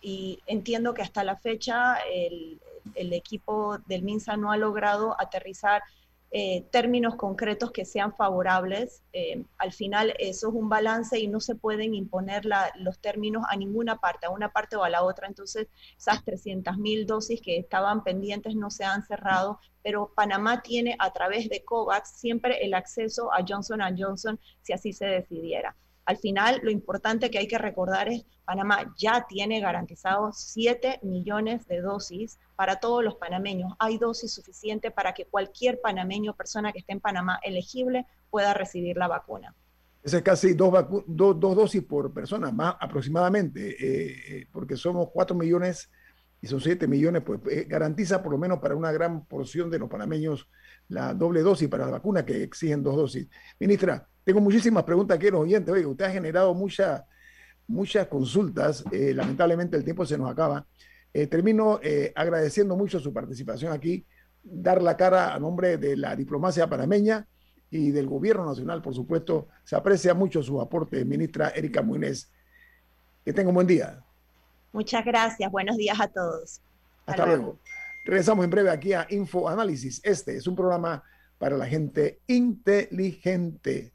y entiendo que hasta la fecha el, el equipo del MINSA no ha logrado aterrizar eh, términos concretos que sean favorables. Eh, al final eso es un balance y no se pueden imponer los términos a ninguna parte, a una parte o a la otra. Entonces esas 300.000 dosis que estaban pendientes no se han cerrado, pero Panamá tiene a través de COVAX siempre el acceso a Johnson Johnson si así se decidiera. Al final, lo importante que hay que recordar es, Panamá ya tiene garantizados 7 millones de dosis para todos los panameños. Hay dosis suficiente para que cualquier panameño, persona que esté en Panamá elegible, pueda recibir la vacuna. Es casi dos, dosis por persona, más aproximadamente, eh, eh, porque somos 4 millones y son 7 millones, pues eh, garantiza por lo menos para una gran porción de los panameños la doble dosis para la vacuna que exigen dos dosis. Ministra, Tengo muchísimas preguntas aquí los oyentes. Oye, usted ha generado mucha, muchas consultas. Eh, lamentablemente el tiempo se nos acaba. Eh, termino eh, agradeciendo mucho su participación aquí, dar la cara a nombre de la diplomacia panameña y del gobierno nacional, por supuesto. Se aprecia mucho su aporte, ministra Erika Muñez. Que tenga un buen día. Muchas gracias. Buenos días a todos. Hasta, luego. Regresamos en breve aquí a Info Análisis. Este es un programa para la gente inteligente.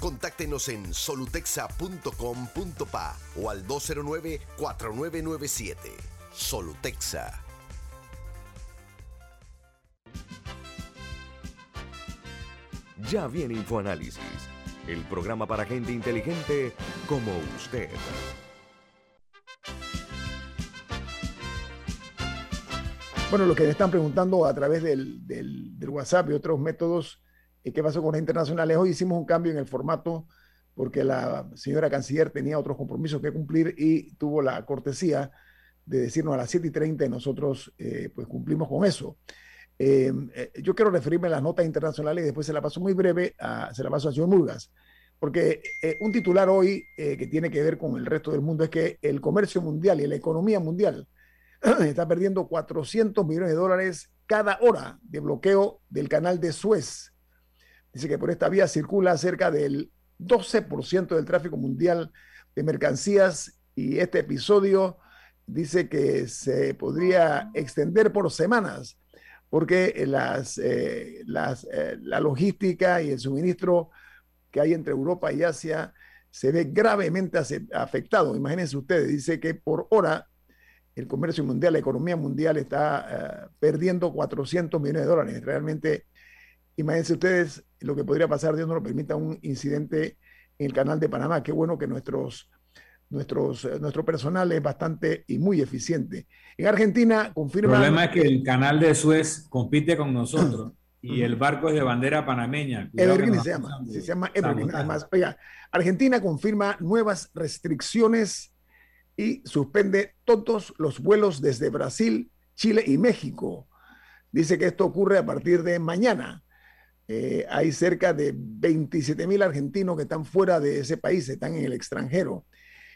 Contáctenos en solutexa.com.pa o al 209-4997. Solutexa. Ya viene InfoAnálisis, el programa para gente inteligente como usted. Bueno, lo que me están preguntando a través del, del, del WhatsApp y otros métodos, ¿qué pasó con las internacionales? Hoy hicimos un cambio en el formato porque la señora canciller tenía otros compromisos que cumplir y tuvo la cortesía de decirnos a las 7 y 30 y nosotros eh, pues cumplimos con eso. Eh, eh, yo quiero referirme a las notas internacionales y después se la paso muy breve, a, se la paso a señor Murgas, porque eh, un titular hoy que tiene que ver con el resto del mundo es que el comercio mundial y la economía mundial está perdiendo 400 millones de dólares cada hora de bloqueo del canal de Suez. Dice que por esta vía circula cerca del 12% del tráfico mundial de mercancías y este episodio dice que se podría extender por semanas porque las, eh, las, eh, la logística y el suministro que hay entre Europa y Asia se ve gravemente afectado. Imagínense ustedes, dice que por hora el comercio mundial, la economía mundial está uh, perdiendo 400 millones de dólares. Realmente, imagínense ustedes lo que podría pasar, Dios no lo permita, un incidente en el canal de Panamá. Qué bueno que nuestros, nuestros, uh, nuestro personal es bastante y muy eficiente. En Argentina confirma... El problema es que el canal de Suez compite con nosotros y el barco es de bandera panameña. Evergreen se llama, se llama Evergreen. Además, oiga, Argentina confirma nuevas restricciones y suspende todos los vuelos desde Brasil, Chile y México. Dice que esto ocurre a partir de mañana. Eh, hay cerca de 27 mil argentinos que están fuera de ese país, están en el extranjero.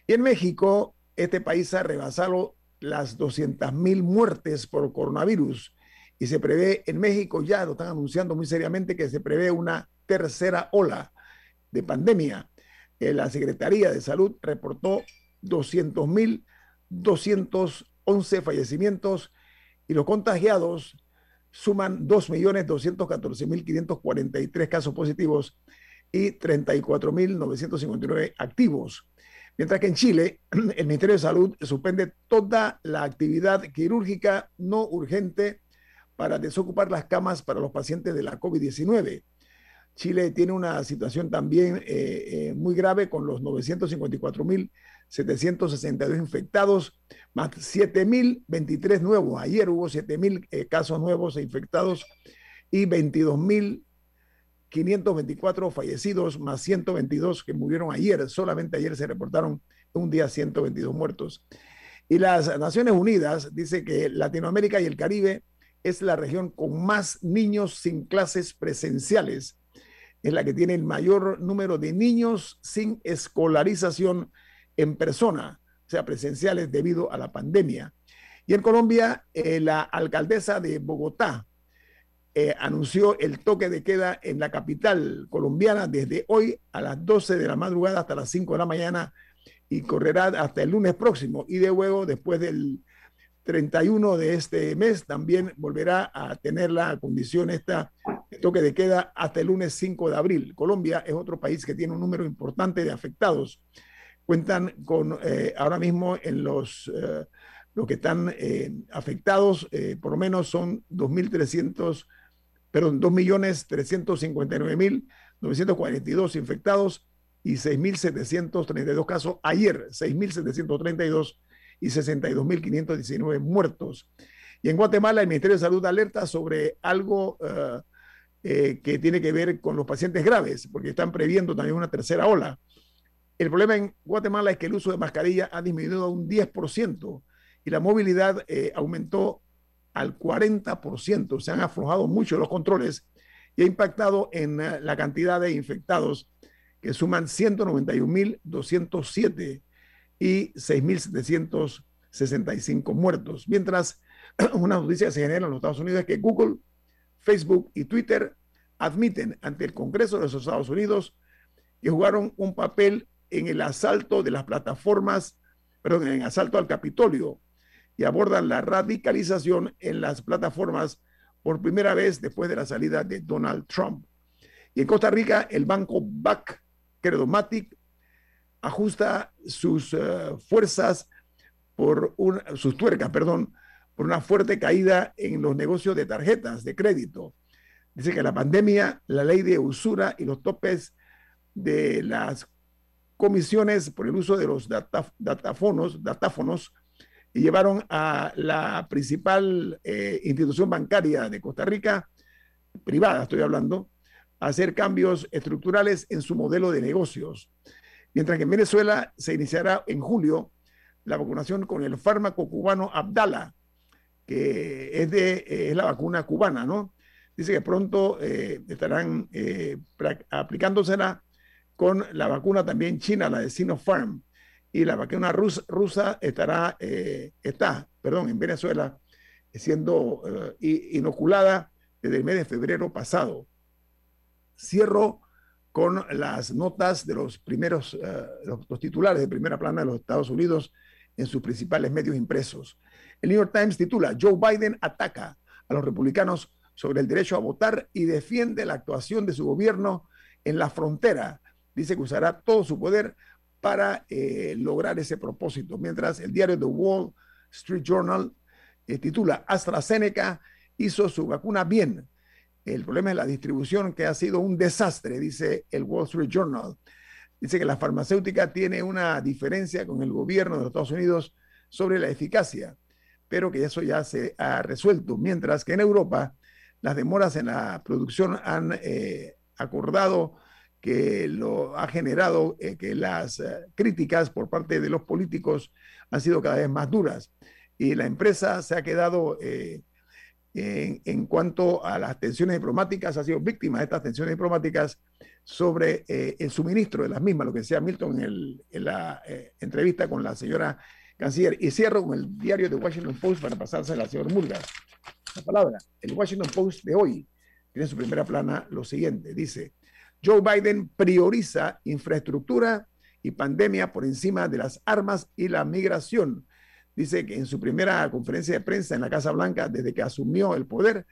Y en México, este país ha rebasado las 200 mil muertes por coronavirus y se prevé en México, ya lo están anunciando muy seriamente, que se prevé una tercera ola de pandemia. Eh, la Secretaría de Salud reportó 200.211 fallecimientos y los contagiados suman 2.214.543 casos positivos y 34.959 activos. Mientras que en Chile, el Ministerio de Salud suspende toda la actividad quirúrgica no urgente para desocupar las camas para los pacientes de la COVID-19. Chile tiene una situación también eh, eh, muy grave con los 954.762 infectados, más 7.023 nuevos. Ayer hubo 7.000 eh, casos nuevos e infectados y 22.524 fallecidos, más 122 que murieron ayer. Solamente ayer se reportaron un día 122 muertos. Y las Naciones Unidas dice que Latinoamérica y el Caribe es la región con más niños sin clases presenciales es la que tiene el mayor número de niños sin escolarización en persona, o sea, presenciales debido a la pandemia. Y en Colombia, eh, la alcaldesa de Bogotá eh, anunció el toque de queda en la capital colombiana desde hoy a las 12 de la madrugada hasta las 5 de la mañana y correrá hasta el lunes próximo. Y de luego, después del 31 de este mes, también volverá a tener la condición esta toque de queda hasta el lunes 5 de abril. Colombia es otro país que tiene un número importante de afectados. Cuentan con eh, ahora mismo en los, eh, los que están eh, afectados, eh, por lo menos son 2.300, perdón, 2.359.942 infectados y 6.732 casos. Ayer, 6.732 y 62.519 muertos. Y en Guatemala, el Ministerio de Salud alerta sobre algo que tiene que ver con los pacientes graves, porque están previendo también una tercera ola. El problema en Guatemala es que el uso de mascarilla ha disminuido a un 10% y la movilidad eh, aumentó al 40%. Se han aflojado mucho los controles y ha impactado en la cantidad de infectados que suman 191.207 y 6.765 muertos. Mientras una noticia se genera en los Estados Unidos es que Google, Facebook y Twitter admiten ante el Congreso de los Estados Unidos que jugaron un papel en el asalto de las plataformas, perdón, en asalto al Capitolio y abordan la radicalización en las plataformas por primera vez después de la salida de Donald Trump. Y en Costa Rica, el banco BAC Credomatic ajusta sus eh, fuerzas por sus tuercas, perdón, por una fuerte caída en los negocios de tarjetas de crédito. Dice que la pandemia, la ley de usura y los topes de las comisiones por el uso de los datafonos, datáfonos y llevaron a la principal eh, institución bancaria de Costa Rica, privada estoy hablando, a hacer cambios estructurales en su modelo de negocios. Mientras que en Venezuela se iniciará en julio la vacunación con el fármaco cubano Abdala, que es, de, eh, la vacuna cubana, ¿no? Dice que pronto eh, estarán eh, aplicándosela con la vacuna también china, la de Sinopharm, y la vacuna rusa estará, está, perdón, en Venezuela, siendo inoculada desde el mes de febrero pasado. Cierro con las notas de los primeros, eh, los, titulares de primera plana de los Estados Unidos en sus principales medios impresos. El New York Times titula, Joe Biden ataca a los republicanos sobre el derecho a votar y defiende la actuación de su gobierno en la frontera. Dice que usará todo su poder para eh, lograr ese propósito. Mientras el diario The Wall Street Journal eh, titula, AstraZeneca hizo su vacuna bien, el problema es la distribución, que ha sido un desastre, dice el Wall Street Journal. Dice que la farmacéutica tiene una diferencia con el gobierno de los Estados Unidos sobre la eficacia, pero que eso ya se ha resuelto, mientras que en Europa las demoras en la producción han eh, acordado que lo ha generado eh, que las eh, críticas por parte de los políticos han sido cada vez más duras y la empresa se ha quedado en, cuanto a las tensiones diplomáticas, ha sido víctima de estas tensiones diplomáticas sobre eh, el suministro de las mismas, lo que decía Milton en, la eh, entrevista con la señora canciller. Y cierro con el diario de Washington Post para pasarse a la señora Murga. La palabra, el Washington Post de hoy tiene en su primera plana lo siguiente, dice, Joe Biden prioriza infraestructura y pandemia por encima de las armas y la migración. Dice que en su primera conferencia de prensa en la Casa Blanca, desde que asumió el poder,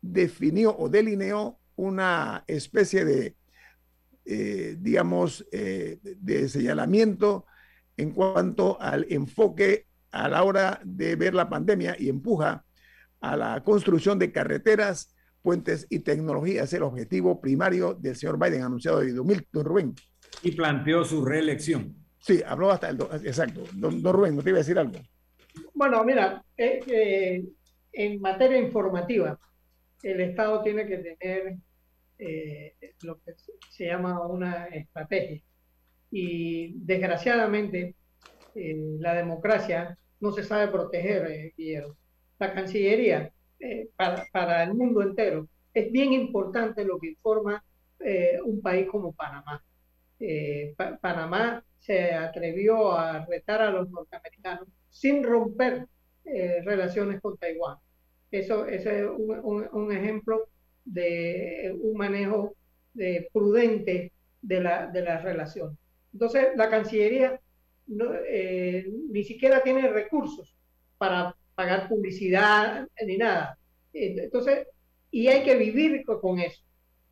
definió o delineó una especie de, eh, digamos, eh, de señalamiento en cuanto al enfoque a la hora de ver la pandemia y empuja a la construcción de carreteras, puentes y tecnología. Es el objetivo primario del señor Biden anunciado de 2000, Rubén. Y planteó su reelección. Sí, habló hasta el... exacto. Don, Rubén, ¿no te iba a decir algo? Bueno, mira, eh, eh, en materia informativa, el Estado tiene que tener eh, lo que se llama una estrategia. Y desgraciadamente, la democracia no se sabe proteger, Guillermo. La Cancillería, para, para, el mundo entero, es bien importante lo que informa un país como Panamá. Panamá se atrevió a retar a los norteamericanos sin romper eh, relaciones con Taiwán. Eso, es un, ejemplo de un manejo de, prudente de la, de la relación. Entonces, la Cancillería eh, ni siquiera tiene recursos para pagar publicidad ni nada. Entonces, y hay que vivir con eso.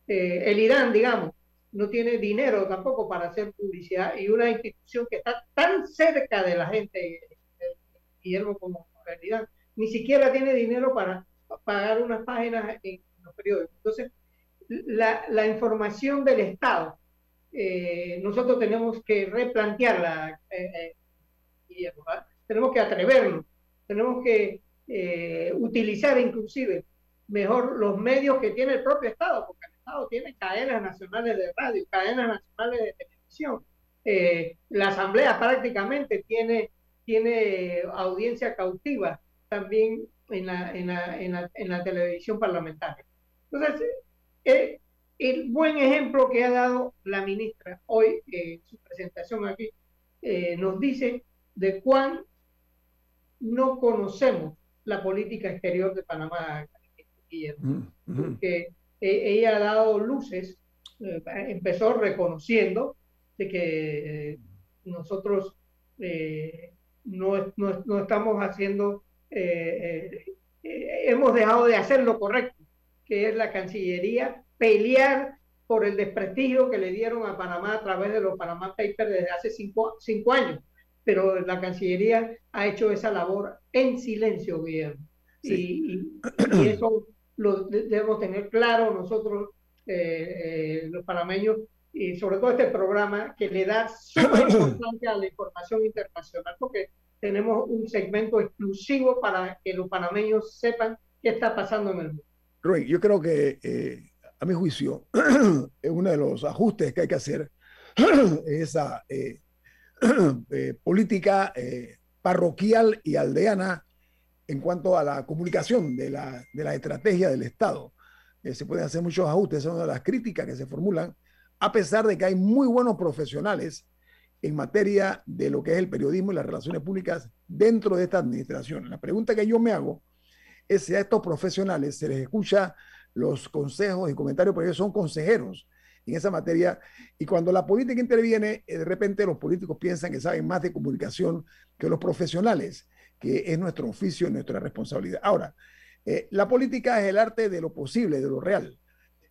Eh, el Irán, digamos, no tiene dinero tampoco para hacer publicidad y una institución que está tan cerca de la gente, Guillermo, como realidad, ni siquiera tiene dinero para pagar unas páginas en los periódicos. Entonces, la, la información del Estado eh, nosotros tenemos que replantearla, eh, tenemos que atrevernos, tenemos que utilizar inclusive mejor los medios que tiene el propio Estado, porque el Estado tiene cadenas nacionales de radio, cadenas nacionales de televisión. la Asamblea prácticamente tiene, tiene audiencia cautiva también en la, en la, en la, en la televisión parlamentaria. Entonces, eh, el buen ejemplo que ha dado la ministra hoy en su presentación aquí eh, nos dice de cuán no conocemos la política exterior de Panamá, mm, mm. porque eh, ella ha dado luces, empezó reconociendo de que nosotros no, no, no, estamos haciendo eh, eh, hemos dejado de hacer lo correcto, que es la Cancillería pelear por el desprestigio que le dieron a Panamá a través de los Panamá Papers desde hace cinco, cinco años. Pero la Cancillería ha hecho esa labor en silencio, Guillermo. Y, eso lo debemos tener claro nosotros, eh, los panameños, y sobre todo este programa que le da suma importancia a la información internacional, porque tenemos un segmento exclusivo para que los panameños sepan qué está pasando en el mundo. Rubén, yo creo que eh, a mi juicio es uno de los ajustes que hay que hacer esa eh, eh, política parroquial y aldeana en cuanto a la comunicación de la, de la estrategia del Estado. se pueden hacer muchos ajustes, son las críticas que se formulan, a pesar de que hay muy buenos profesionales en materia de lo que es el periodismo y las relaciones públicas dentro de esta administración. La pregunta que yo me hago es si a estos profesionales se les escucha los consejos y comentarios, porque ellos son consejeros en esa materia, y cuando la política interviene, eh, de repente los políticos piensan que saben más de comunicación que los profesionales, que es nuestro oficio y nuestra responsabilidad. Ahora, eh, la política es el arte de lo posible, de lo real.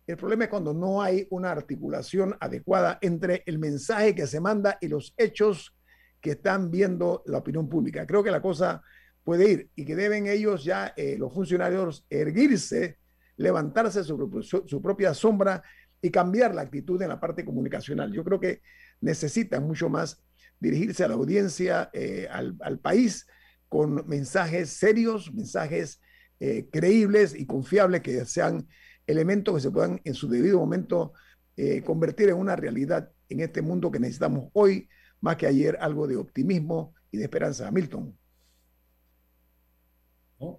El problema es cuando no hay una articulación adecuada entre el mensaje que se manda y los hechos que están viendo la opinión pública. Creo que la cosa puede ir y que deben ellos ya, eh, los funcionarios, erguirse, levantarse sobre su, propia sombra y cambiar la actitud en la parte comunicacional. Yo creo que necesitan mucho más dirigirse a la audiencia, eh, al, país, con mensajes serios, mensajes eh, creíbles y confiables que sean elementos que se puedan en su debido momento eh, convertir en una realidad en este mundo que necesitamos hoy, más que ayer, algo de optimismo y de esperanza. Milton.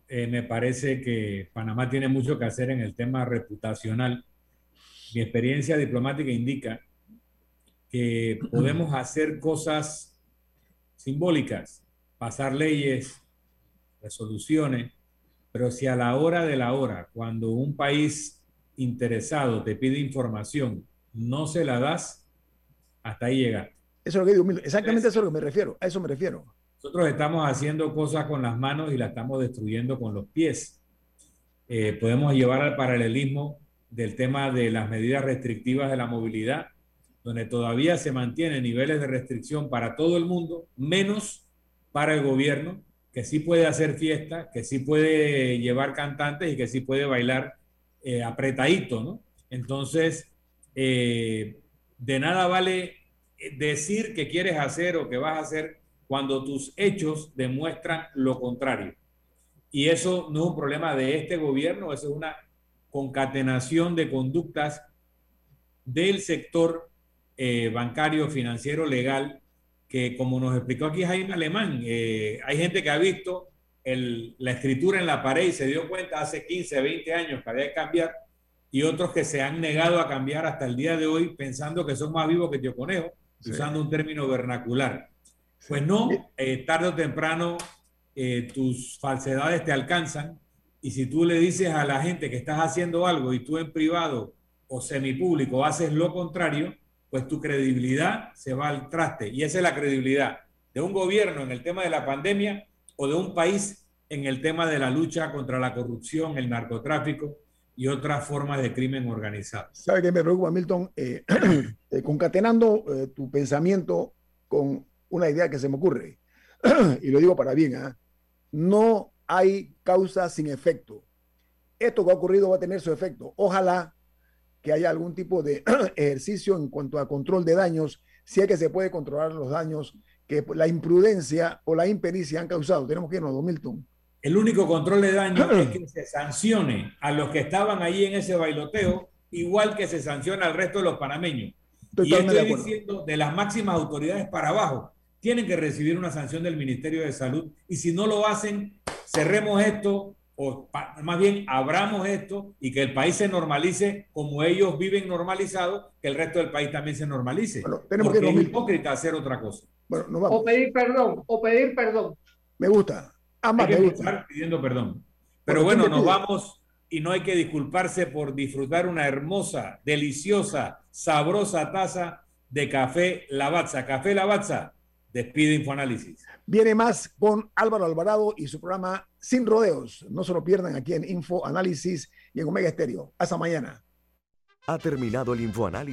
Me parece que Panamá tiene mucho que hacer en el tema reputacional. Mi experiencia diplomática indica que podemos hacer cosas simbólicas, pasar leyes, resoluciones, pero si a la hora de la hora, cuando un país interesado te pide información, no se la das, hasta ahí llega. Eso es lo que digo, exactamente eso es lo que me refiero, a eso me refiero. Nosotros estamos haciendo cosas con las manos y las estamos destruyendo con los pies. Eh, podemos llevar al paralelismo del tema de las medidas restrictivas de la movilidad, donde todavía se mantienen niveles de restricción para todo el mundo, menos para el gobierno, que sí puede hacer fiesta, que sí puede llevar cantantes y que sí puede bailar eh, apretadito, ¿no? Entonces, eh, de nada vale decir que quieres hacer o que vas a hacer cuando tus hechos demuestran lo contrario. Y eso no es un problema de este gobierno, eso es una concatenación de conductas del sector eh, bancario, financiero, legal, que como nos explicó aquí Jaime Alemán, hay gente que ha visto la escritura en la pared y se dio cuenta hace 15, 20 años que había que cambiar, y otros que se han negado a cambiar hasta el día de hoy pensando que son más vivos que tío conejo, usando un término vernacular. Pues no, eh, tarde o temprano eh, tus falsedades te alcanzan y si tú le dices a la gente que estás haciendo algo y tú en privado o semipúblico haces lo contrario, pues tu credibilidad se va al traste. Y esa es la credibilidad de un gobierno en el tema de la pandemia o de un país en el tema de la lucha contra la corrupción, el narcotráfico y otras formas de crimen organizado. ¿Sabe qué me preocupa, Milton? Eh, eh, concatenando eh, tu pensamiento con una idea que se me ocurre, y lo digo para bien, ¿ah? no hay causa sin efecto. Esto que ha ocurrido va a tener su efecto. Ojalá que haya algún tipo de ejercicio en cuanto a control de daños, si es que se puede controlar los daños que la imprudencia o la impericia han causado. Tenemos que irnos, Don Milton. El único control de daño es que se sancione a los que estaban ahí en ese bailoteo, igual que se sanciona al resto de los panameños. y estoy diciendo de las máximas autoridades para abajo, tienen que recibir una sanción del Ministerio de Salud y si no lo hacen, cerremos esto o más bien abramos esto y que el país se normalice como ellos viven normalizado, que el resto del país también se normalice. tenemos que es hipócrita hacer otra cosa. O pedir perdón, o pedir perdón. Me gusta. Ambas hay que estar pidiendo perdón. Pero bueno, nos vamos y no hay que disculparse por disfrutar una hermosa, deliciosa, sabrosa taza de café Lavazza. Café Lavazza, despide Infoanálisis. Viene más con Álvaro Alvarado y su programa Sin Rodeos. No se lo pierdan aquí en Info Análisis y en Omega Estéreo. Hasta mañana. Ha terminado el Infoanálisis.